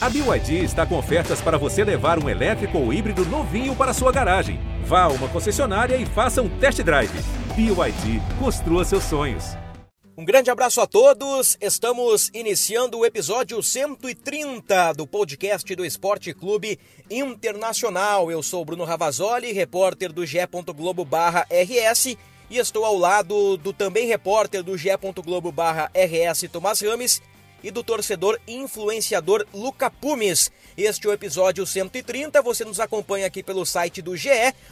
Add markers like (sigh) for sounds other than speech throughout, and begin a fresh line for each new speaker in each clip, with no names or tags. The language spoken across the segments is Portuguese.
A BYD está com ofertas para você levar um elétrico ou híbrido novinho para sua garagem. Vá a uma concessionária e faça um test drive. BYD, construa seus sonhos.
Um grande abraço a todos. Estamos iniciando o episódio 130 do podcast do Esporte Clube Internacional. Eu sou Bruno Ravazoli, repórter do G.Globo/RS e estou ao lado do também repórter do G.Globo/RS Tomás Rames e do torcedor influenciador Luca Pumes. Este é o episódio 130. Você nos acompanha aqui pelo site do GE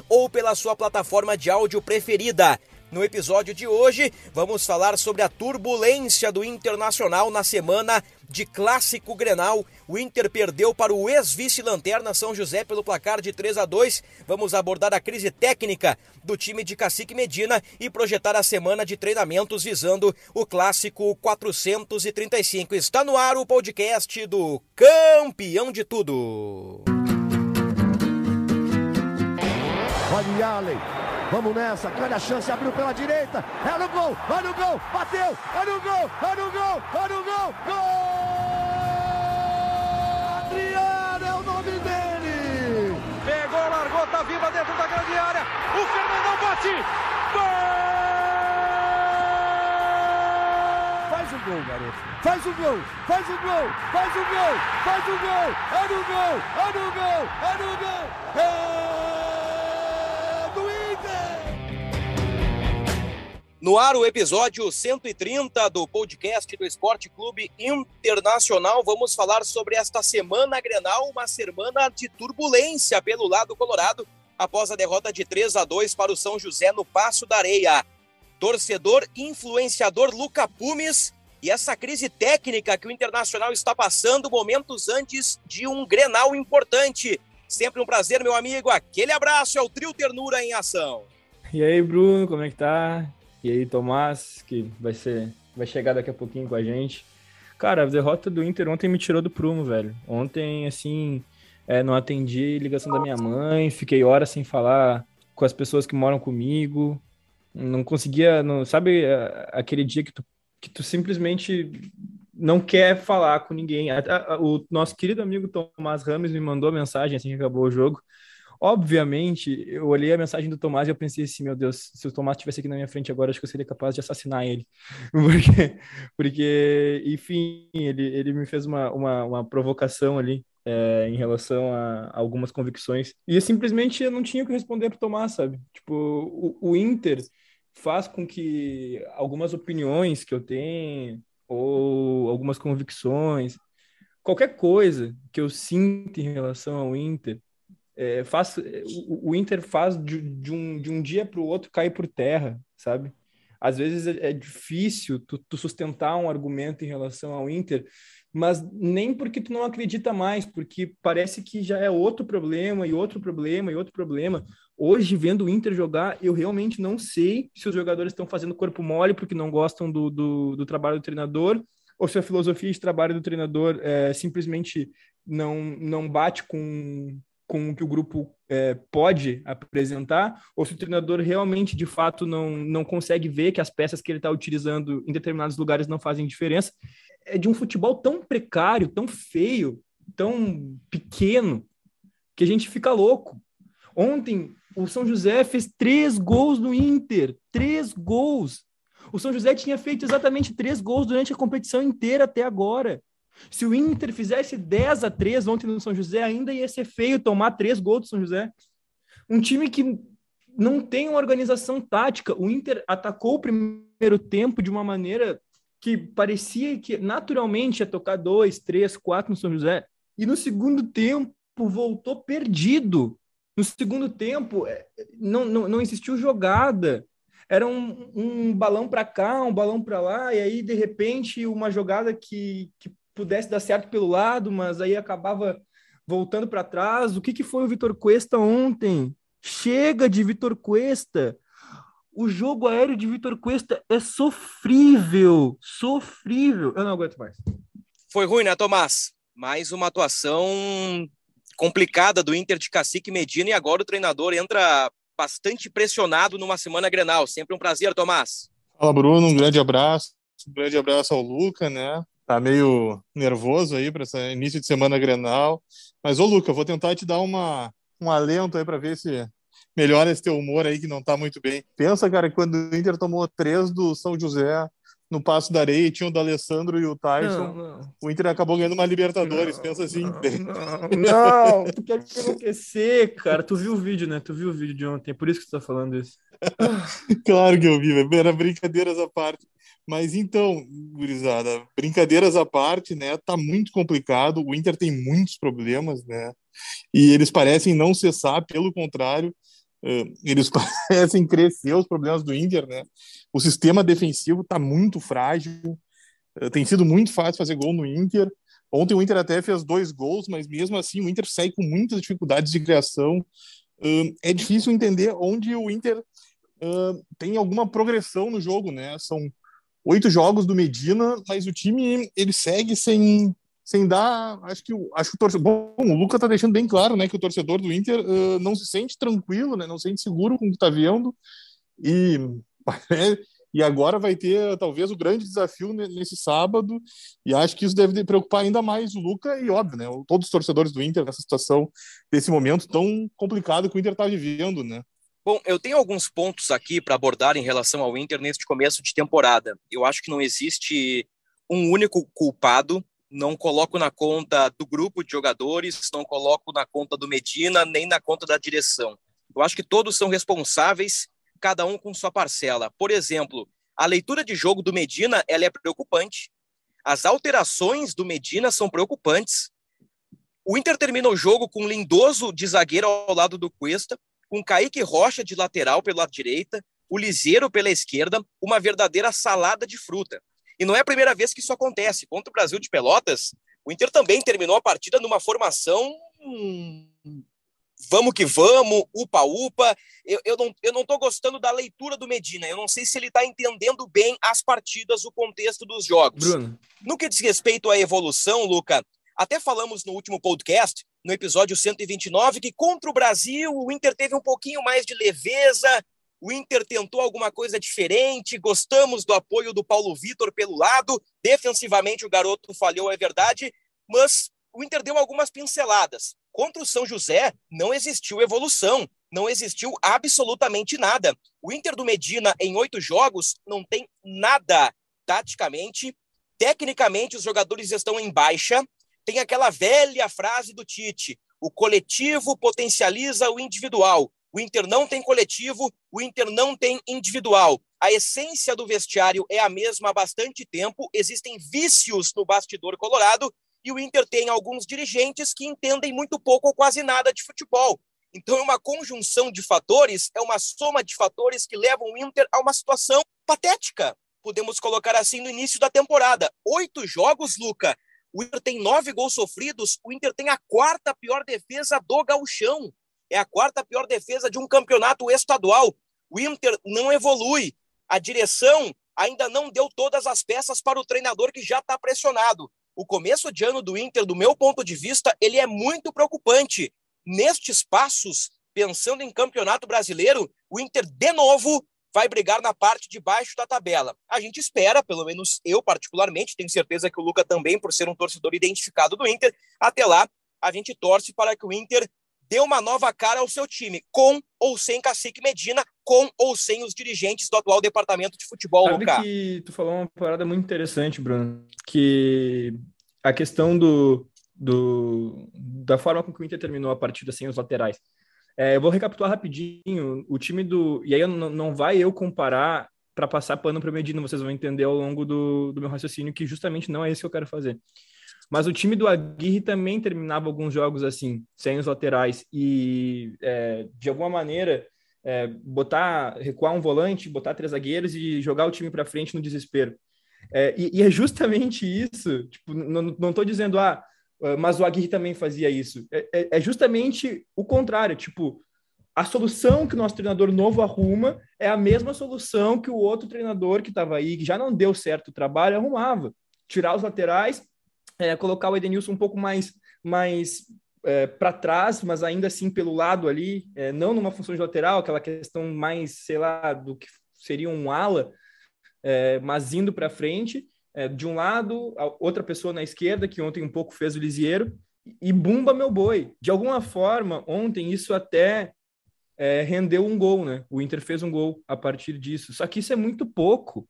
ou pela sua plataforma de áudio preferida. No episódio de hoje, vamos falar sobre a turbulência do Internacional na semana de Clássico Grenal. O Inter perdeu para o ex-vice-lanterna São José pelo placar de 3 a 2. Vamos abordar a crise técnica do time de Cacique Medina e projetar a semana de treinamentos visando o Clássico 435. Está no ar o podcast do Campeão de Tudo.
Olha Allen. Vamos nessa, grande a chance, abriu pela direita, é no gol, olha o gol, bateu, olha o gol, olha o gol, olha o gol, gol!
Viva dentro da grande área, o Fernandão bate, gol!
Faz o gol, garoto, faz o gol, faz o gol, faz o gol, faz o gol, é no gol, é no gol, é no gol, é...
No ar, o episódio 130 do podcast do Esporte Clube Internacional. Vamos falar sobre esta semana Grenal, uma semana de turbulência pelo lado colorado, após a derrota de 3 a 2 para o São José no Passo da Areia. Torcedor influenciador Luca Pumes e essa crise técnica que o Internacional está passando momentos antes de um Grenal importante. Sempre um prazer, meu amigo. Aquele abraço, é o Trio Ternura em ação.
E aí, Bruno, como é que tá? E aí, Tomás, que vai ser vai chegar daqui a pouquinho com a gente. Cara, a derrota do Inter ontem me tirou do prumo, velho. Ontem, assim, é, não atendi ligação da minha mãe, fiquei horas sem falar com as pessoas que moram comigo. Não conseguia, não, sabe aquele dia que tu, que tu simplesmente não quer falar com ninguém. O nosso querido amigo Tomás Rames me mandou mensagem assim que acabou o jogo. Obviamente, eu olhei a mensagem do Tomás e eu pensei assim, meu Deus, se o Tomás estivesse aqui na minha frente agora, acho que eu seria capaz de assassinar ele. (laughs) Porque, porque enfim, ele, ele me fez uma, uma, uma provocação ali é, em relação a, algumas convicções. E simplesmente eu não tinha o que responder para o Tomás, sabe? Tipo, o, o Inter faz com que algumas opiniões que eu tenho ou algumas convicções, qualquer coisa que eu sinta em relação ao Inter, é, faz, o, o, Inter faz de, de, um, de um dia para o outro cair por terra, sabe? Às vezes é, é difícil tu, tu, sustentar um argumento em relação ao Inter, mas nem porque tu não acredita mais, porque parece que já é outro problema e outro problema e outro problema. Hoje, vendo o Inter jogar, eu realmente não sei se os jogadores estão fazendo corpo mole porque não gostam do, do, do trabalho do treinador, ou se a filosofia de trabalho do treinador é, simplesmente não, não bate com, com o que o grupo é, pode apresentar, ou se o treinador realmente, de fato, não, não consegue ver que as peças que ele está utilizando em determinados lugares não fazem diferença. É de um futebol tão precário, tão feio, tão pequeno, que a gente fica louco. Ontem, o São José fez três gols no Inter. Três gols. O São José tinha feito exatamente três gols durante a competição inteira até agora. Se o Inter fizesse 10 a 3 ontem no São José, ainda ia ser feio tomar três gols do São José. Um time que não tem uma organização tática. O Inter atacou o primeiro tempo de uma maneira que parecia que naturalmente ia tocar dois, três, quatro no São José. E no segundo tempo voltou perdido. No segundo tempo é, não, não, não existiu jogada. Era um, um balão para cá, um balão para lá, e aí de repente uma jogada que, que pudesse dar certo pelo lado, mas aí acabava voltando para trás. O que, que foi o Vitor Cuesta ontem? Chega de Vitor Cuesta. O jogo aéreo de Vitor Cuesta é sofrível, sofrível. Eu não aguento mais.
Foi ruim, né, Tomás? Mais uma atuação complicada do Inter de Cacique Medina e agora o treinador entra bastante pressionado numa semana Grenal. Sempre um prazer, Tomás.
Fala, Bruno. Um grande abraço. Um grande abraço ao Luca, né? Tá meio nervoso aí para esse início de semana Grenal. Mas, ô Luca, vou tentar te dar uma, um alento aí para ver se melhora esse teu humor aí que não tá muito bem. Pensa, cara, quando o Inter tomou três do São José no Passo da Areia, tinha o D'Alessandro e o Tyson. Não, não. O Inter acabou ganhando uma Libertadores, não, pensa assim.
Não, (laughs) não, tu quer me enlouquecer, cara. Tu viu o vídeo, né? Tu viu o vídeo de ontem, é por isso que tu tá falando isso. (laughs)
claro que eu vi, era brincadeiras à parte. Mas então, gurizada, brincadeiras à parte, né? Tá muito complicado. O Inter tem muitos problemas, né? E eles parecem não cessar, pelo contrário, eles (laughs) parecem crescer os problemas do Inter, né? O sistema defensivo tá muito frágil. Tem sido muito fácil fazer gol no Inter. Ontem o Inter até fez dois gols, mas mesmo assim o Inter segue com muitas dificuldades de criação. É difícil entender onde o Inter tem alguma progressão no jogo, né? São oito jogos do Medina, mas o time ele segue sem sem dar, acho que acho que o torcedor, bom, o Luca tá deixando bem claro, né, que o torcedor do Inter uh, não se sente tranquilo, né, não se sente seguro com o que tá vendo e (laughs) e agora vai ter talvez o grande desafio nesse sábado e acho que isso deve preocupar ainda mais o Luca e óbvio, né, todos os torcedores do Inter nessa situação, desse momento tão complicado que o Inter está vivendo, né.
Bom, eu tenho alguns pontos aqui para abordar em relação ao Inter neste começo de temporada. Eu acho que não existe um único culpado. Não coloco na conta do grupo de jogadores, não coloco na conta do Medina, nem na conta da direção. Eu acho que todos são responsáveis, cada um com sua parcela. Por exemplo, a leitura de jogo do Medina ela é preocupante. As alterações do Medina são preocupantes. O Inter termina o jogo com um Lindoso de zagueiro ao lado do Cuesta, com Kaique Rocha de lateral pela direita, o Liseiro pela esquerda, uma verdadeira salada de fruta. E não é a primeira vez que isso acontece. Contra o Brasil de Pelotas, o Inter também terminou a partida numa formação. Vamos que vamos, upa-upa. Eu, eu, não, eu não tô gostando da leitura do Medina. Eu não sei se ele está entendendo bem as partidas, o contexto dos jogos. Bruno. No que diz respeito à evolução, Luca, até falamos no último podcast no episódio 129, que contra o Brasil o Inter teve um pouquinho mais de leveza, o Inter tentou alguma coisa diferente, gostamos do apoio do Paulo Vitor pelo lado, defensivamente o garoto falhou, é verdade, mas o Inter deu algumas pinceladas. Contra o São José não existiu evolução, não existiu absolutamente nada. O Inter do Medina, em oito jogos, não tem nada taticamente. Tecnicamente, os jogadores estão em baixa tem aquela velha frase do Tite: o coletivo potencializa o individual. O Inter não tem coletivo, o Inter não tem individual. A essência do vestiário é a mesma há bastante tempo, existem vícios no bastidor colorado e o Inter tem alguns dirigentes que entendem muito pouco ou quase nada de futebol. Então, é uma conjunção de fatores, é uma soma de fatores que levam o Inter a uma situação patética. Podemos colocar assim no início da temporada. Oito jogos, Luca, o Inter tem nove gols sofridos, o Inter tem a quarta pior defesa do gauchão. É a quarta pior defesa de um campeonato estadual. O Inter não evolui. A direção ainda não deu todas as peças para o treinador que já está pressionado. O começo de ano do Inter, do meu ponto de vista, ele é muito preocupante. Nestes passos, pensando em campeonato brasileiro, o Inter de novo vai brigar na parte de baixo da tabela. A gente espera, pelo menos eu particularmente, tenho certeza que o Luca também, por ser um torcedor identificado do Inter, até lá a gente torce para que o Inter dê uma nova cara ao seu time, com ou sem Cacique Medina, com ou sem os dirigentes do atual departamento de futebol,
Sabe
Luca.
que tu falou uma parada muito interessante, Bruno, que a questão do, do da forma com que o Inter terminou a partida sem os laterais. É, eu vou recapitular rapidinho. O time do. E aí não, não vai eu comparar para passar pano para o Medina, vocês vão entender ao longo do, do meu raciocínio que justamente não é isso que eu quero fazer. Mas o time do Aguirre também terminava alguns jogos assim, sem os laterais, e é, de alguma maneira é, botar, recuar um volante, botar três zagueiros e jogar o time para frente no desespero. É, e, e, é justamente isso. Tipo, não estou dizendo, ah, mas o Aguirre também fazia isso. É, é, é, justamente o contrário, tipo, a solução que o nosso treinador novo arruma é a mesma solução que o outro treinador que estava aí, que já não deu certo o trabalho, arrumava. Tirar os laterais, é, colocar o Edenilson um pouco mais, mais é, para trás, mas ainda assim pelo lado ali, é, não numa função de lateral, aquela questão mais, sei lá, do que seria um ala, é, mas indo para frente é, de um lado, outra pessoa na esquerda, que ontem um pouco fez o Lisieiro, e bumba meu boi. De alguma forma, ontem isso até é, rendeu um gol, né? O Inter fez um gol a partir disso. Só que isso é muito pouco.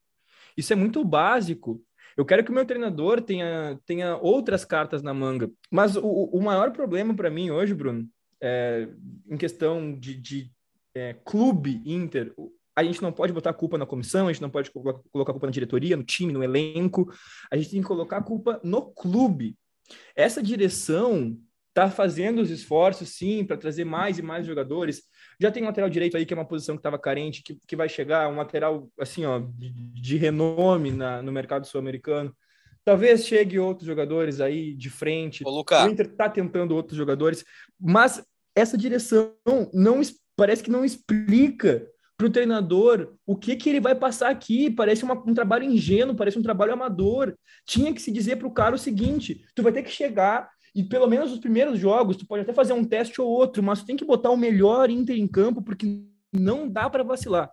Isso é muito básico. Eu quero que o meu treinador tenha, tenha outras cartas na manga. Mas o, o maior problema para mim hoje, Bruno, é, em questão de, de é, clube Inter, a gente não pode botar a culpa na comissão, a gente não pode colocar a culpa na diretoria, no time, no elenco. A gente tem que colocar a culpa no clube. Essa direção está fazendo os esforços, sim, para trazer mais e mais jogadores. Já tem um lateral direito aí, que é uma posição que estava carente, que, que vai chegar, um lateral, assim, ó, de, de renome na, no mercado sul-americano. Talvez chegue outros jogadores aí de frente.
Ô, Luca.
O Inter está tentando outros jogadores, mas essa direção não parece que não explica para o treinador o que, que ele vai passar aqui. Parece uma, um trabalho ingênuo, parece um trabalho amador. Tinha que se dizer para o cara o seguinte: tu vai ter que chegar e pelo menos os primeiros jogos, tu pode até fazer um teste ou outro, mas tu tem que botar o melhor Inter em campo, porque não dá para vacilar.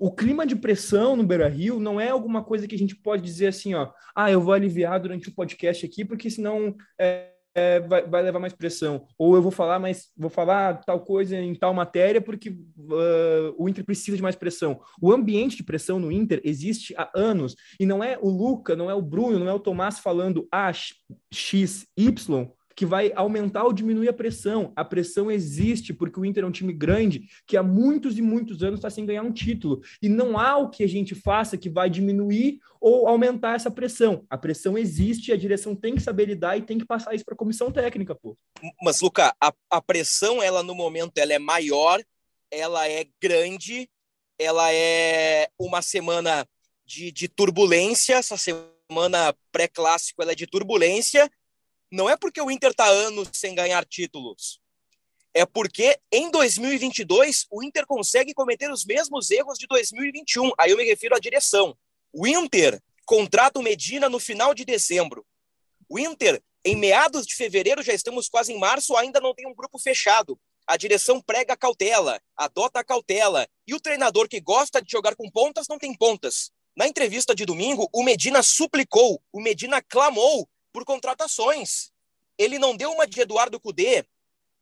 O clima de pressão no Beira Rio não é alguma coisa que a gente pode dizer assim, ó, ah, eu vou aliviar durante o podcast aqui, porque senão é, é, vai, vai, levar mais pressão. Ou eu vou falar mais, vou falar tal coisa em tal matéria porque uh, o Inter precisa de mais pressão. O ambiente de pressão no Inter existe há anos e não é o Luca, não é o Bruno, não é o Tomás falando A, X, Y que vai aumentar ou diminuir a pressão. A pressão existe porque o Inter é um time grande que há muitos e muitos anos está sem ganhar um título. E não há o que a gente faça que vai diminuir ou aumentar essa pressão. A pressão existe, a direção tem que saber lidar e tem que passar isso para a comissão técnica, pô.
Mas, Luca, a, a pressão, ela no momento, ela é maior, ela é grande, ela é uma semana de, de turbulência, essa semana pré-clássico ela é de turbulência, não é porque o Inter está anos sem ganhar títulos. É porque em 2022 o Inter consegue cometer os mesmos erros de 2021. Aí eu me refiro à direção. O Inter contrata o Medina no final de dezembro. O Inter, em meados de fevereiro, já estamos quase em março, ainda não tem um grupo fechado. A direção prega cautela, adota a cautela. E o treinador que gosta de jogar com pontas não tem pontas. Na entrevista de domingo, o Medina suplicou, o Medina clamou por contratações. Ele não deu uma de Eduardo Cudê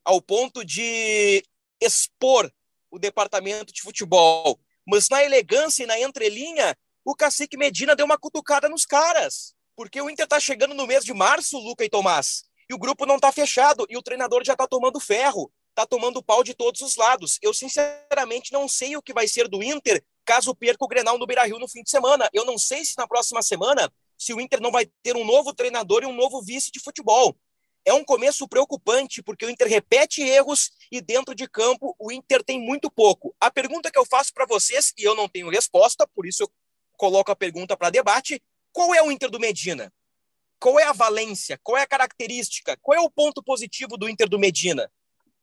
ao ponto de expor o departamento de futebol, mas na elegância e na entrelinha, o cacique Medina deu uma cutucada nos caras. Porque o Inter tá chegando no mês de março, Luca e Tomás, e o grupo não tá fechado, e o treinador já tá tomando ferro, tá tomando pau de todos os lados. Eu, sinceramente, não sei o que vai ser do Inter caso perca o Grenal no Beira-Rio no fim de semana. Eu não sei se na próxima semana se o Inter não vai ter um novo treinador e um novo vice de futebol. É um começo preocupante, porque o Inter repete erros e dentro de campo o Inter tem muito pouco. A pergunta que eu faço para vocês, e eu não tenho resposta, por isso eu coloco a pergunta para debate: qual é o Inter do Medina? Qual é a valência? Qual é a característica? Qual é o ponto positivo do Inter do Medina?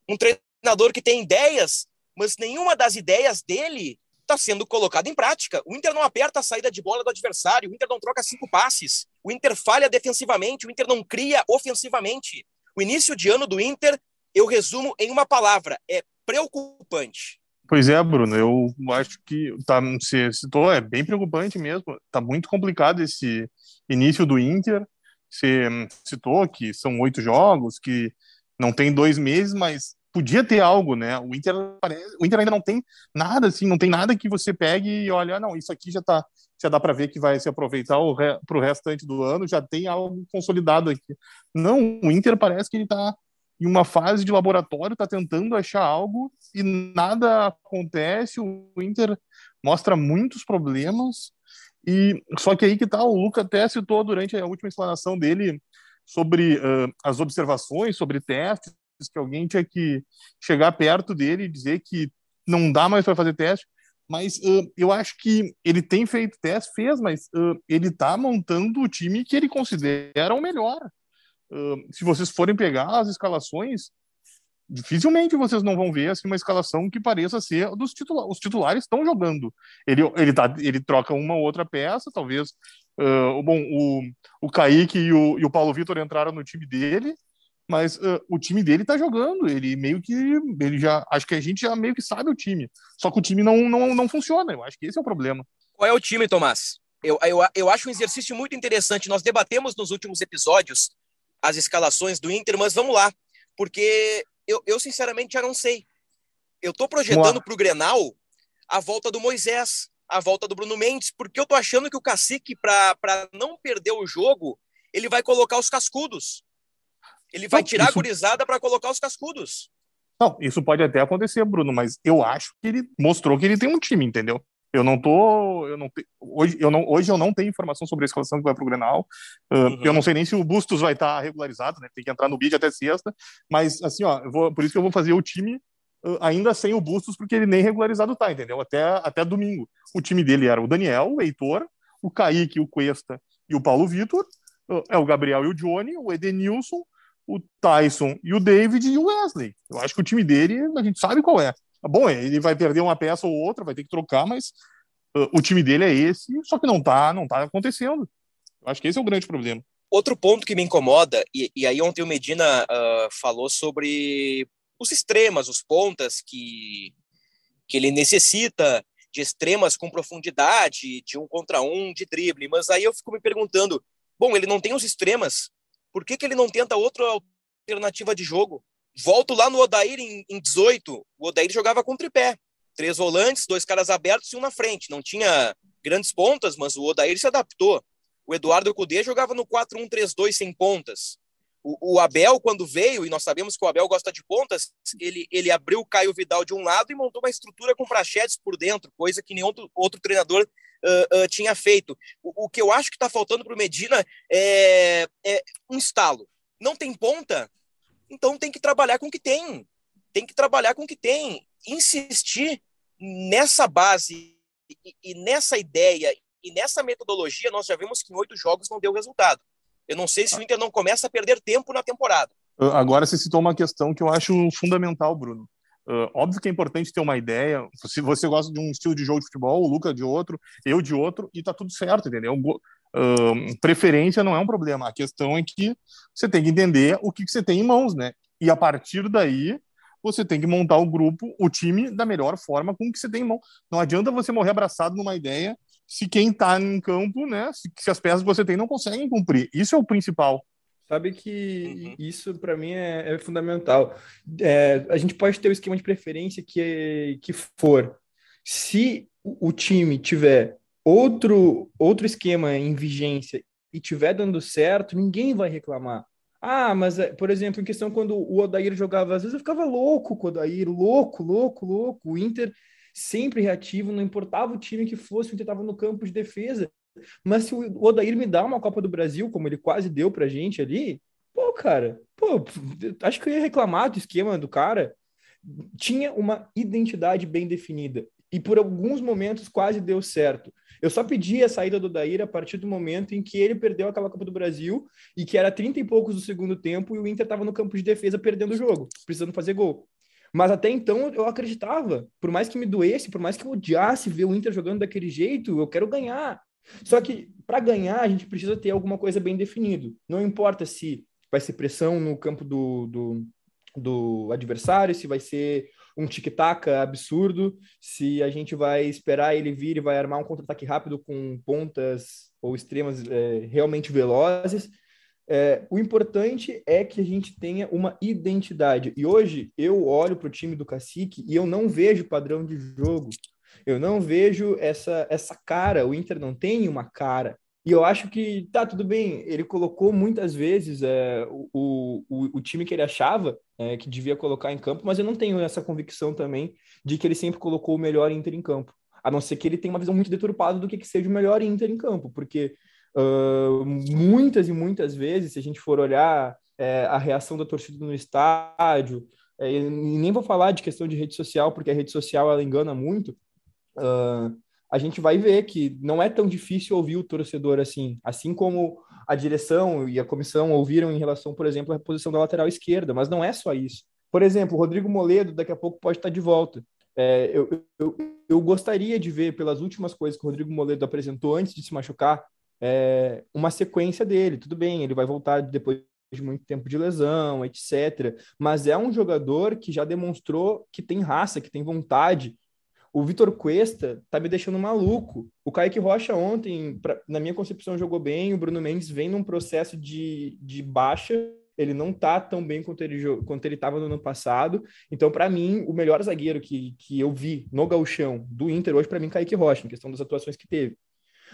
Um treinador que tem ideias, mas nenhuma das ideias dele está sendo colocado em prática. O Inter não aperta a saída de bola do adversário, o Inter não troca cinco passes, o Inter falha defensivamente, o Inter não cria ofensivamente. O início de ano do Inter, eu resumo em uma palavra: é preocupante.
Pois é, Bruno, eu acho que tá, você citou, é bem preocupante mesmo. Tá muito complicado esse início do Inter. Você citou que são oito jogos, que não tem dois meses, mas podia ter algo, né? O Inter, o Inter ainda não tem nada assim, não tem nada que você pegue e olha, ah, não, isso aqui já tá, já dá para ver que vai se aproveitar para o restante do ano, já tem algo consolidado aqui. Não, o Inter parece que ele está em uma fase de laboratório, está tentando achar algo e nada acontece. O Inter mostra muitos problemas e só que aí que tá, o Luca até citou durante a última explanação dele sobre uh, as observações, sobre testes que alguém tinha que chegar perto dele e dizer que não dá mais para fazer teste. Mas uh, eu acho que ele tem feito teste, fez, mas uh, ele está montando o time que ele considera o melhor. Uh, se vocês forem pegar as escalações, dificilmente vocês não vão ver assim, uma escalação que pareça ser dos titulares. Os titulares estão jogando. Ele, ele, tá, ele troca uma ou outra peça, talvez. Uh, bom, o, o Kaique e o, e o Paulo Vitor entraram no time dele, mas uh, o time dele tá jogando, ele meio que, ele já, acho que a gente já meio que sabe o time, só que o time não, não, não funciona, eu acho que esse é o problema.
Qual é o time, Tomás? Eu, eu, eu acho um exercício muito interessante. Nós debatemos nos últimos episódios as escalações do Inter, mas vamos lá, porque eu, eu sinceramente já não sei. Eu tô projetando para o Grenal a volta do Moisés, a volta do Bruno Mendes, porque eu tô achando que o Cacique, para não perder o jogo, ele vai colocar os cascudos. Ele vai tirar isso... a gurizada para colocar os cascudos.
Não, isso pode até acontecer, Bruno, mas eu acho que ele mostrou que ele tem um time, entendeu? Eu não tô, eu não hoje eu não hoje eu não tenho informação sobre a escalação que vai pro Grenal. Uh, uhum. Eu não sei nem se o Bustos vai estar tá regularizado, né? Tem que entrar no bid até sexta, mas assim, ó, vou, por isso que eu vou fazer o time uh, ainda sem o Bustos porque ele nem regularizado tá, entendeu? Até até domingo. O time dele era o Daniel, o Heitor, o Kaique, o Cuesta e o Paulo Vitor. Uh, é o Gabriel e o Johnny, o Edenilson, o Tyson e o David e o Wesley. Eu acho que o time dele, a gente sabe qual é. Tá bom, ele vai perder uma peça ou outra, vai ter que trocar, mas uh, o time dele é esse, só que não tá, não tá acontecendo. Eu acho que esse é o grande problema.
Outro ponto que me incomoda, e, e aí ontem o Medina uh, falou sobre os extremas, os pontas que, que ele necessita de extremas com profundidade, de um contra um, de drible. Mas aí eu fico me perguntando, bom, ele não tem os extremas, por que, que ele não tenta outra alternativa de jogo? Volto lá no Odair em, em 18. O Odair jogava com tripé. Três volantes, dois caras abertos e um na frente. Não tinha grandes pontas, mas o Odair se adaptou. O Eduardo Cudê jogava no 4-1-3-2 sem pontas. O, o, Abel, quando veio, e nós sabemos que o Abel gosta de pontas, ele, ele abriu o Caio Vidal de um lado e montou uma estrutura com prachetes por dentro, coisa que nenhum outro, outro treinador uh, uh, tinha feito. O, o, que eu acho que está faltando para o Medina é, é um estalo. Não tem ponta, então tem que trabalhar com o que tem. Tem que trabalhar com o que tem. Insistir nessa base e, e nessa ideia e nessa metodologia, nós já vimos que em oito jogos não deu resultado. Eu não sei se o Inter não começa a perder tempo na temporada.
Agora você citou uma questão que eu acho fundamental, Bruno. Uh, óbvio que é importante ter uma ideia. Se você gosta de um estilo de jogo de futebol, o Luca de outro, eu de outro, e tá tudo certo, entendeu? Uh, preferência não é um problema. A questão é que você tem que entender o que, que você tem em mãos, né? E a partir daí, você tem que montar o grupo, o time, da melhor forma com o que você tem em mão. Não adianta você morrer abraçado numa ideia se quem está em campo, né? Se, se, as peças que você tem não conseguem cumprir. Isso é o principal.
Sabe que uhum. isso para mim é, é fundamental. É, a gente pode ter o esquema de preferência que, que for. Se o, time tiver outro, outro esquema em vigência e tiver dando certo, ninguém vai reclamar. Ah, mas, é, por exemplo, em questão quando o Odair jogava, às vezes eu ficava louco com o Odair, louco, louco, louco. O Inter sempre reativo, não importava o time que fosse, o Inter estava no campo de defesa. Mas se o Odair me dá uma Copa do Brasil, como ele quase deu pra gente ali, pô, cara, pô, acho que eu ia reclamar do esquema do cara. Tinha uma identidade bem definida e por alguns momentos quase deu certo. Eu só pedi a saída do Daíra a partir do momento em que ele perdeu aquela Copa do Brasil e que era 30 e poucos do segundo tempo e o Inter estava no campo de defesa perdendo o jogo, precisando fazer gol. Mas até então eu acreditava, por mais que me doesse, por mais que eu odiasse ver o Inter jogando daquele jeito, eu quero ganhar. Só que para ganhar a gente precisa ter alguma coisa bem definido. Não importa se vai ser pressão no campo do, do, do adversário, se vai ser um tic-tac absurdo, se a gente vai esperar ele vir e vai armar um contra-ataque rápido com pontas ou extremas é, realmente velozes. É, o importante é que a gente tenha uma identidade. E hoje eu olho para o time do Cacique e eu não vejo padrão de jogo. Eu não vejo essa, essa cara. O Inter não tem uma cara. E eu acho que tá tudo bem. Ele colocou muitas vezes é, o, o, o time que ele achava é, que devia colocar em campo, mas eu não tenho essa convicção também de que ele sempre colocou o melhor Inter em campo. A não ser que ele tenha uma visão muito deturpada do que, que seja o melhor Inter em campo, porque uh, muitas e muitas vezes, se a gente for olhar é, a reação da torcida no estádio, é, e nem vou falar de questão de rede social, porque a rede social ela engana muito. Uh, a gente vai ver que não é tão difícil ouvir o torcedor assim, assim como a direção e a comissão ouviram em relação, por exemplo, à posição da lateral esquerda, mas não é só isso. Por exemplo, o Rodrigo Moledo daqui a pouco pode estar de volta. É, eu, eu, eu, gostaria de ver, pelas últimas coisas que o Rodrigo Moledo apresentou antes de se machucar, é, uma sequência dele. Tudo bem, ele vai voltar depois de muito tempo de lesão, etc. Mas é um jogador que já demonstrou que tem raça, que tem vontade, O Vitor Cuesta tá me deixando maluco. O Kaique Rocha ontem, pra, na minha concepção, jogou bem. O Bruno Mendes vem num processo de, de baixa. Ele não tá tão bem quanto ele quanto ele estava no ano passado. Então, para mim, o melhor zagueiro que, que eu vi no gauchão do Inter hoje, para mim, Kaique Rocha, em questão das atuações que teve.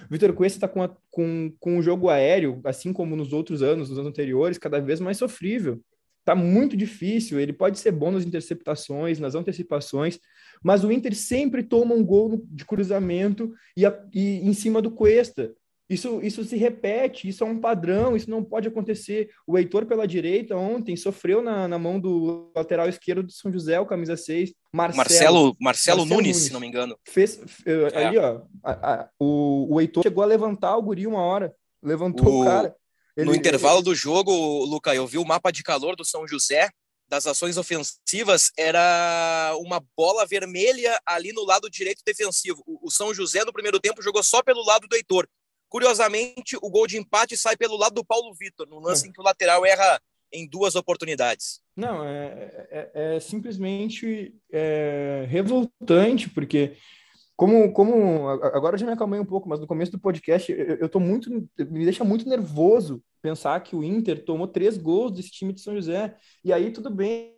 Vitor Cuesta está com, com, com o jogo aéreo, assim como nos outros anos, nos anos anteriores, cada vez mais sofrível. Tá muito difícil. Ele pode ser bom nas interceptações, nas antecipações, mas o Inter sempre toma um gol de cruzamento e, a, e em cima do Cuesta. Isso, isso se repete, isso é um padrão, isso não pode acontecer. O Heitor pela direita ontem sofreu na, na mão do lateral esquerdo do São José, o camisa 6,
Marcelo. Marcelo, Marcelo, Nunes, Nunes, se não me engano.
Fez, é. ali, ó, a, a, o, o Heitor chegou a levantar o guri uma hora, levantou o, o cara.
Ele, no intervalo ele... do jogo, Luca, eu vi o mapa de calor do São José, das ações ofensivas, era uma bola vermelha ali no lado direito defensivo. O, o São José, no primeiro tempo, jogou só pelo lado do Heitor. Curiosamente, o gol de empate sai pelo lado do Paulo Vitor, no lance é. em que o lateral erra em duas oportunidades.
Não, é, é, é simplesmente é, revoltante, porque como, como agora já me acalmei um pouco, mas no começo do podcast eu, eu tô muito, me deixa muito nervoso pensar que o Inter tomou três gols desse time de São José. E aí tudo bem,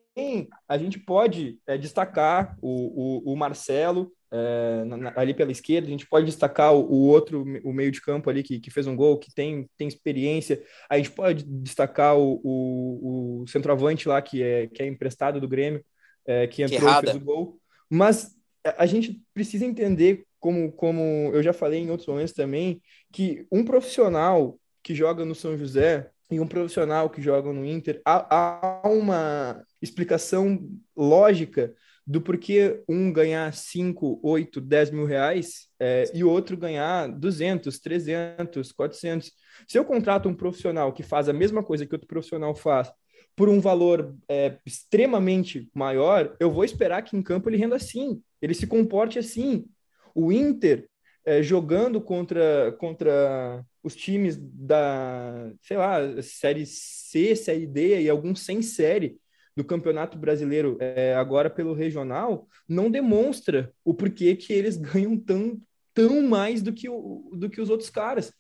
a gente pode é, destacar o, o, o Marcelo, é, na, ali pela esquerda, a gente pode destacar o, o, outro, o meio de campo ali que, que fez um gol, que tem, tem experiência, a gente pode destacar o, o, o centroavante lá que é, que é emprestado do Grêmio, é, que entrou que e fez o gol, mas a gente precisa entender, como, como eu já falei em outros momentos também, que um profissional que joga no São José e um profissional que joga no Inter, há, há uma explicação lógica do porquê um ganhar 5, 8, 10 mil reais é, e o outro ganhar 200, 300, 400. Se eu contrato um profissional que faz a mesma coisa que outro profissional faz por um valor é, extremamente maior, eu vou esperar que em campo ele renda assim, ele se comporte assim. O Inter é, jogando contra, contra os times da, sei lá, Série C, Série D e alguns sem série, do Campeonato Brasileiro é, agora pelo regional não demonstra o porquê que eles (laughs) ganham tão, tão mais do que, o, do que os outros caras.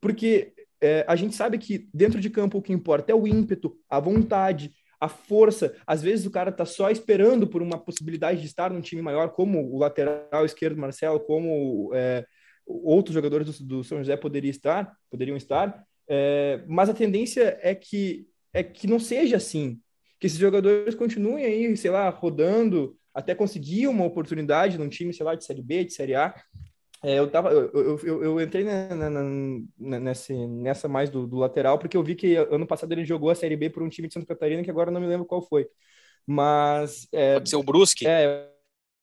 Porque é, a gente sabe que dentro de campo o que importa é o ímpeto, a vontade, a força. Às vezes o cara tá só esperando por uma possibilidade de estar num time maior, como o lateral esquerdo Marcelo, como é, outros jogadores do, do, São José poderiam estar, poderiam estar. É, mas a tendência é que é que não seja assim que esses jogadores continuem aí, sei lá, rodando até conseguir uma oportunidade num time, sei lá, de Série B, de Série A. É, eu, tava, eu, eu, eu, eu entrei na, na, na, nessa, nessa mais do, do, lateral, porque eu vi que ano passado ele jogou a Série B por um time de Santa Catarina, que agora não me lembro qual foi. Mas. É,
Pode ser o Brusque?
É,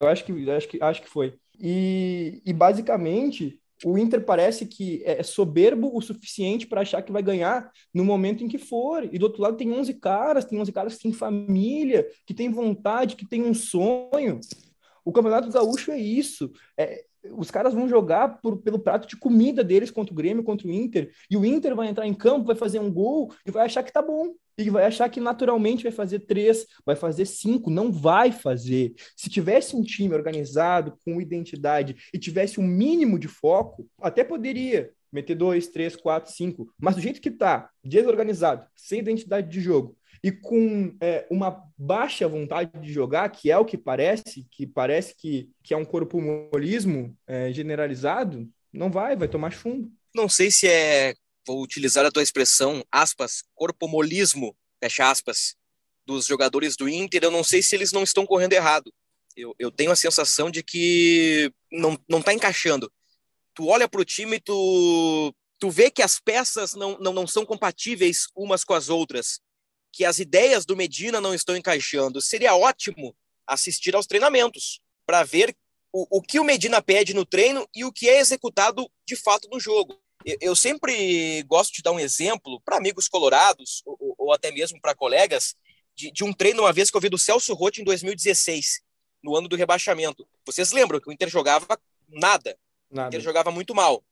eu acho que, acho que, acho que foi. E, e basicamente, o Inter parece que é soberbo o suficiente para achar que vai ganhar no momento em que for. E do outro lado tem 11 caras, tem 11 caras que têm família, que têm vontade, que têm um sonho. O Campeonato Gaúcho é isso. É, os caras vão jogar por, pelo prato de comida deles contra o Grêmio, contra o Inter, e o Inter vai entrar em campo, vai fazer um gol e vai achar que tá bom. E vai achar que naturalmente vai fazer três, vai fazer cinco, não vai fazer. Se tivesse um time organizado, com identidade e tivesse um mínimo de foco, até poderia meter dois, três, quatro, cinco. Mas do jeito que tá, desorganizado, sem identidade de jogo, e com é, uma baixa vontade de jogar, que é o que parece, que parece que, que é um corpomolismo é, generalizado, não vai, vai tomar chumbo.
Não sei se é, vou utilizar a tua expressão, aspas, corpomolismo, fecha aspas, dos jogadores do Inter, eu não sei se eles não estão correndo errado. Eu, eu tenho a sensação de que não, não tá encaixando. Tu olha para o time, tu, tu vê que as peças não, não, não são compatíveis umas com as outras que as ideias do Medina não estão encaixando. Seria ótimo assistir aos treinamentos para ver o, o que o Medina pede no treino e o que é executado de fato no jogo. Eu, eu sempre gosto de dar um exemplo para amigos colorados ou, ou até mesmo para colegas de, de, um treino uma vez que eu vi do Celso Rotti em 2016, no ano do rebaixamento. Vocês lembram que o Inter jogava nada, nada. o Inter jogava muito mal.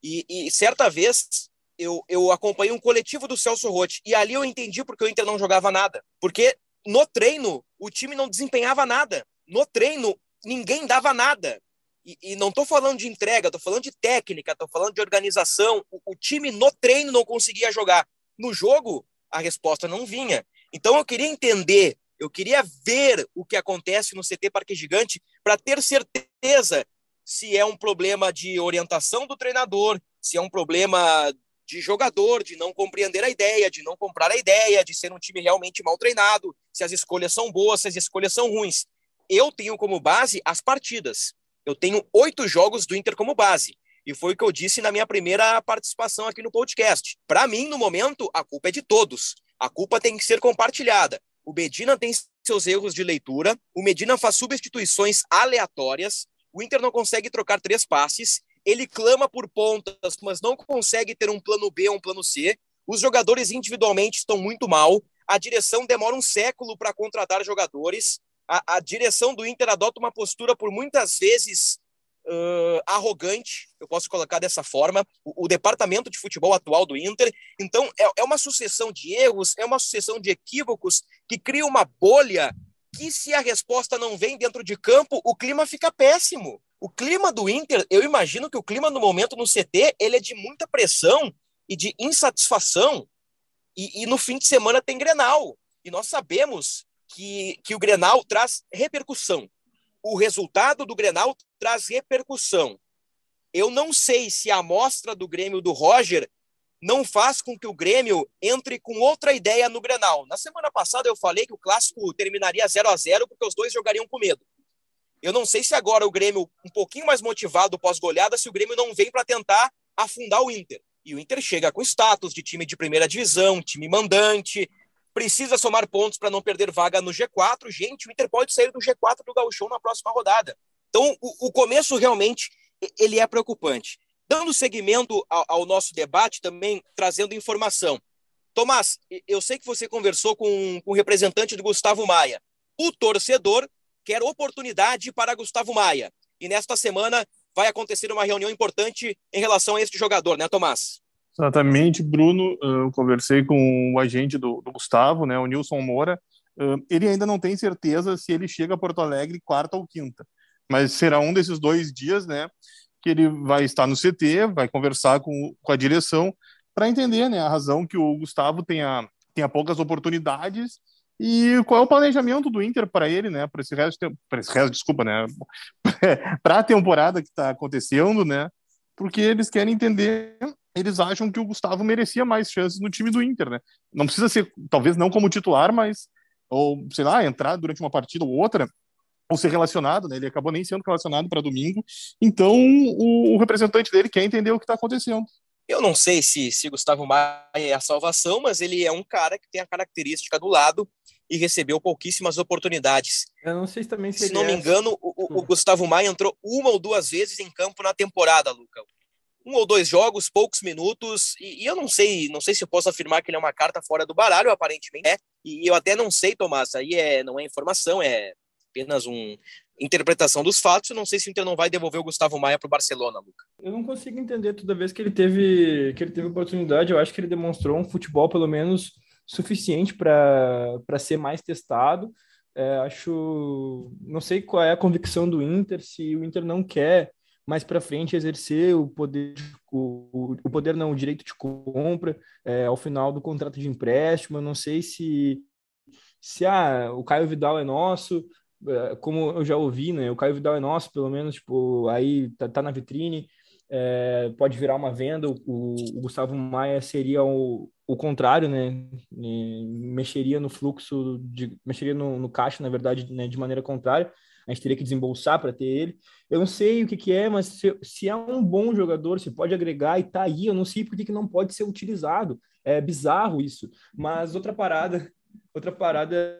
E, e certa vez eu, eu acompanhei um coletivo do Celso Rotti e ali eu entendi porque o Inter não jogava nada. Porque no treino o time não desempenhava nada. No treino ninguém dava nada. E, e não estou falando de entrega, estou falando de técnica, estou falando de organização. O, o time no treino não conseguia jogar. No jogo, a resposta não vinha. Então eu queria entender, eu queria ver o que acontece no CT Parque Gigante para ter certeza se é um problema de orientação do treinador, se é um problema de jogador, de não compreender a ideia, de não comprar a ideia, de ser um time realmente mal treinado, se as escolhas são boas, se as escolhas são ruins. Eu tenho como base as partidas. Eu tenho oito jogos do Inter como base. E foi o que eu disse na minha primeira participação aqui no podcast. Para mim, no momento, a culpa é de todos. A culpa tem que ser compartilhada. O Medina tem seus erros de leitura, o Medina faz substituições aleatórias, o Inter não consegue trocar três passes, ele clama por pontas, mas não consegue ter um plano B ou um plano C. Os jogadores individualmente estão muito mal, a direção demora um século para contratar jogadores a, a direção do Inter adota uma postura por muitas vezes uh, arrogante, eu posso colocar dessa forma, o, o, departamento de futebol atual do Inter. Então, é, é uma sucessão de erros, é uma sucessão de equívocos que cria uma bolha que, se a resposta não vem dentro de campo, o clima fica péssimo. O clima do Inter, eu imagino que o clima no momento no CT, ele é de muita pressão e de insatisfação. E, e no fim de semana tem Grenal. E nós sabemos que, que o Grenal traz repercussão. O resultado do Grenal traz repercussão. Eu não sei se a amostra do Grêmio do Roger não faz com que o Grêmio entre com outra ideia no Grenal. Na semana passada eu falei que o clássico terminaria 0 a 0 porque os dois jogariam com medo. Eu não sei se agora o Grêmio, um pouquinho mais motivado pós-goleada, se o Grêmio não vem para tentar afundar o Inter. E o Inter chega com status de time de primeira divisão, time mandante, precisa somar pontos para não perder vaga no G4. Gente, o Inter pode sair do G4 do Gauchão na próxima rodada. Então, o, o começo realmente ele é preocupante. Dando seguimento ao, ao, nosso debate, também trazendo informação. Tomás, eu sei que você conversou com, com o representante do Gustavo Maia. O torcedor quer oportunidade para Gustavo Maia. E nesta semana vai acontecer uma reunião importante em relação a este jogador, né, Tomás?
Exatamente, Bruno. Eu conversei com o agente do, do Gustavo, né, o Nilson Moura. Ele ainda não tem certeza se ele chega a Porto Alegre quarta ou quinta, mas será um desses dois dias, né, que ele vai estar no CT, vai conversar com, com a direção para entender, né, a razão que o Gustavo tenha, tenha poucas oportunidades e qual é o planejamento do Inter para ele, né, para esse resto, para esse resto, desculpa, né, (laughs) para a temporada que está acontecendo, né, porque eles querem entender eles acham que o Gustavo merecia mais chances no time do Inter, né? Não precisa ser, talvez não como titular, mas, ou sei lá, entrar durante uma partida ou outra, ou ser relacionado, né? Ele acabou nem sendo relacionado para domingo. Então, o, o, representante dele quer entender o que está acontecendo.
Eu não sei se, se Gustavo Maia é a salvação, mas ele é um cara que tem a característica do lado e recebeu pouquíssimas oportunidades.
Eu não sei se também
Se não me engano, o, o, Gustavo Maia entrou uma ou duas vezes em campo na temporada, Luca um ou dois jogos, poucos minutos, e, e, eu não sei, não sei se eu posso afirmar que ele é uma carta fora do baralho, aparentemente é, e eu até não sei, Tomás, aí é, não é informação, é apenas uma interpretação dos fatos, não sei se o Inter não vai devolver o Gustavo Maia para o Barcelona, Luca.
Eu não consigo entender toda vez que ele teve que ele teve oportunidade, eu acho que ele demonstrou um futebol pelo menos suficiente para ser mais testado, é, acho, não sei qual é a convicção do Inter, se o Inter não quer mais para frente exercer o poder, o, o poder não, o direito de compra é, ao final do contrato de empréstimo. Eu não sei se, se ah, o Caio Vidal é nosso, como eu já ouvi, né? O Caio Vidal é nosso, pelo menos, tipo, aí tá, tá na vitrine, é, pode virar uma venda. O, o, Gustavo Maia seria o, o contrário, né? mexeria no fluxo, de, mexeria no, no caixa, na verdade, né? de maneira contrária a gente teria que desembolsar para ter ele. Eu não sei o que, que é, mas se, se, é um bom jogador, se pode agregar e tá aí, eu não sei por que, que não pode ser utilizado. É bizarro isso. Mas outra parada, outra parada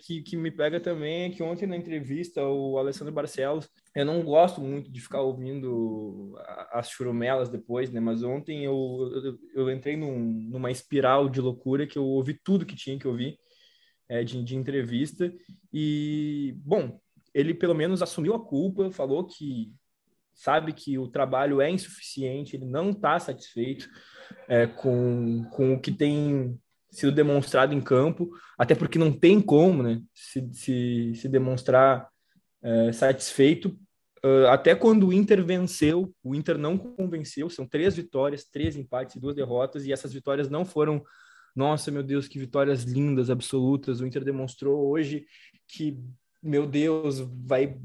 que, que me pega também é que ontem na entrevista o Alessandro Barcelos, eu não gosto muito de ficar ouvindo as churumelas depois, né? Mas ontem eu, eu, eu entrei num, numa espiral de loucura que eu ouvi tudo que tinha que ouvir. É, de, de, entrevista. E, bom, ele pelo menos assumiu a culpa, falou que sabe que o trabalho é insuficiente, ele não está satisfeito é, com, com o que tem sido demonstrado em campo, até porque não tem como né, se, se, se demonstrar é, satisfeito. Uh, até quando o Inter venceu, o Inter não convenceu. São três vitórias, três empates e duas derrotas, e essas vitórias não foram. Nossa, meu Deus, que vitórias lindas, absolutas. O Inter demonstrou hoje que, meu Deus, vai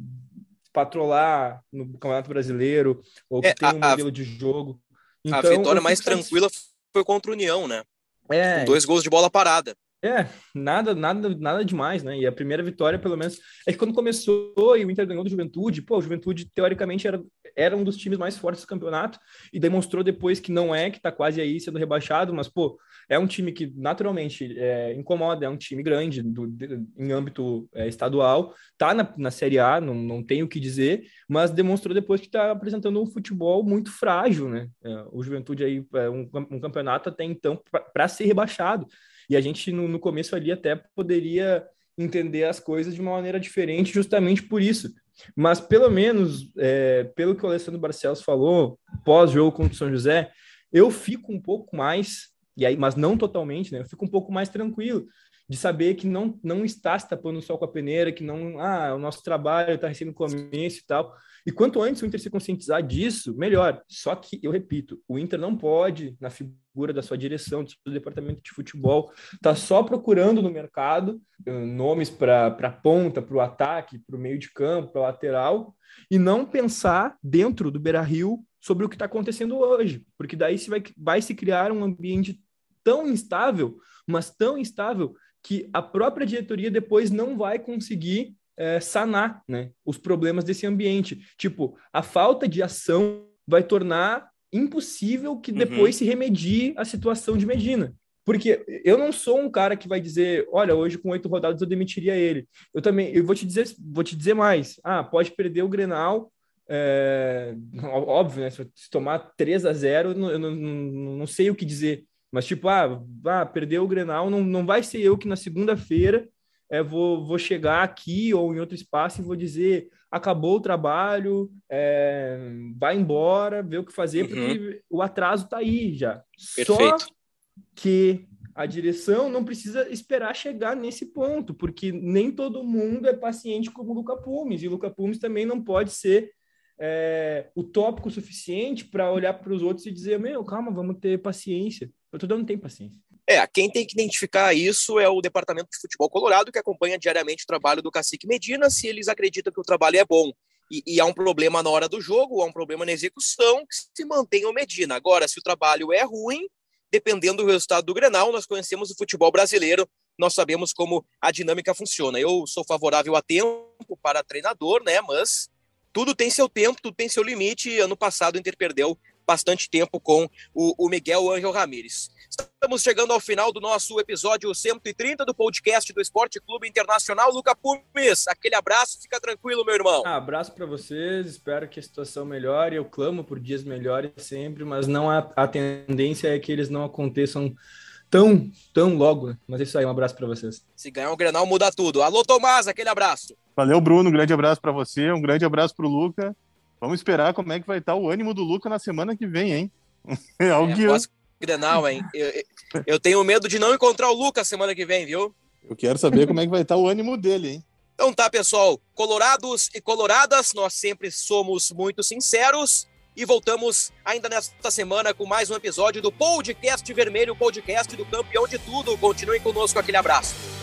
patrolar no Campeonato Brasileiro, ou que é, tem um a, modelo de jogo.
Então, a vitória mais tranquila foi contra o União, né? É. Com dois gols de bola parada.
É, nada, nada, nada demais, né? E a primeira vitória, pelo menos, é que quando começou e o Inter ganhou do Juventude, pô, o Juventude teoricamente era, era um dos times mais fortes do campeonato e demonstrou depois que não é, que tá quase aí sendo rebaixado, mas, pô, é um time que naturalmente é, incomoda, é um time grande do, de, em âmbito é, estadual, tá na, na Série A, não, não tenho o que dizer, mas demonstrou depois que tá apresentando um futebol muito frágil, né? É, o Juventude aí é um, um campeonato até então para ser rebaixado. E a gente, no, no começo ali, até poderia entender as coisas de uma maneira diferente, justamente por isso. Mas, pelo menos, é, pelo que o Alessandro Barcelos falou, pós-jogo contra o São José, eu fico um pouco mais, e aí, mas não totalmente, né? Eu fico um pouco mais tranquilo de saber que não, não está se tapando o sol com a peneira, que não, ah, o nosso trabalho está recém no começo e tal. E quanto antes o Inter se conscientizar disso, melhor. Só que, eu repito, o Inter não pode, na figura da sua direção, do seu departamento de futebol, tá só procurando no mercado uh, nomes para a ponta, para o ataque, para o meio de campo, para lateral, e não pensar dentro do Beira Rio sobre o que está acontecendo hoje. Porque daí se vai, vai se criar um ambiente tão instável, mas tão instável, que a própria diretoria depois não vai conseguir é, sanar né, os problemas desse ambiente. Tipo, a falta de ação vai tornar impossível que uhum. depois uhum. se remedie a situação de Medina. Porque eu não sou um cara que vai dizer, olha, hoje com oito rodadas eu demitiria ele. Eu também, eu vou te dizer, vou te dizer mais. Ah, pode perder o Grenal, é, óbvio, né? Se tomar 3 a 0 eu não, eu não, não, não sei o que dizer. Mas, tipo, ah, ah perdeu o Grenal, não, não vai ser eu que na segunda-feira é, vou, vou chegar aqui ou em outro espaço e vou dizer acabou o trabalho, é, vai embora, vê o que fazer, uhum. porque o atraso está aí já. Perfeito. Só que a direção não precisa esperar chegar nesse ponto, porque nem todo mundo é paciente como o Luca Pumes, e o Luca Pumes também não pode ser é, utópico o suficiente para olhar para os outros e dizer: Meu, calma, vamos ter paciência. Eu tô dando tempo paciência.
É, quem tem que identificar isso é o Departamento de Futebol Colorado, que acompanha diariamente o trabalho do Cacique Medina, se eles acreditam que o trabalho é bom e, e há um problema na hora do jogo, há um problema na execução, que se mantém o Medina. Agora, se o trabalho é ruim, dependendo do resultado do Grenal, nós conhecemos o futebol brasileiro, nós sabemos como a dinâmica funciona. Eu sou favorável a tempo para treinador, né? Mas tudo tem seu tempo, tudo tem seu limite. Ano passado o Inter perdeu bastante tempo com o, o Miguel Angel Ramírez. Estamos chegando ao final do nosso episódio 130 do podcast do Esporte Clube Internacional. Luca Pumes, aquele abraço, fica tranquilo, meu irmão.
Ah, abraço para vocês, espero que a situação melhore. Eu clamo por dias melhores sempre, mas não a, a tendência é que eles não aconteçam tão, tão logo. Mas é isso aí, um abraço para vocês.
Se ganhar o Grenal, muda tudo. Alô, Tomás, aquele abraço.
Valeu, Bruno, um grande abraço para você, um grande abraço para o Luca. Vamos esperar como é que vai estar o ânimo do Luca na semana que vem, hein? (laughs)
É algo é, que... Grenal, hein? Eu, eu tenho medo de não encontrar o Luca semana que vem, viu?
Eu quero saber como é que vai estar o ânimo dele, hein?
Então tá, pessoal. Colorados e coloradas, nós sempre somos muito sinceros e voltamos ainda nesta semana com mais um episódio do Podcast Vermelho, podcast do campeão de tudo. Continuem conosco, aquele abraço.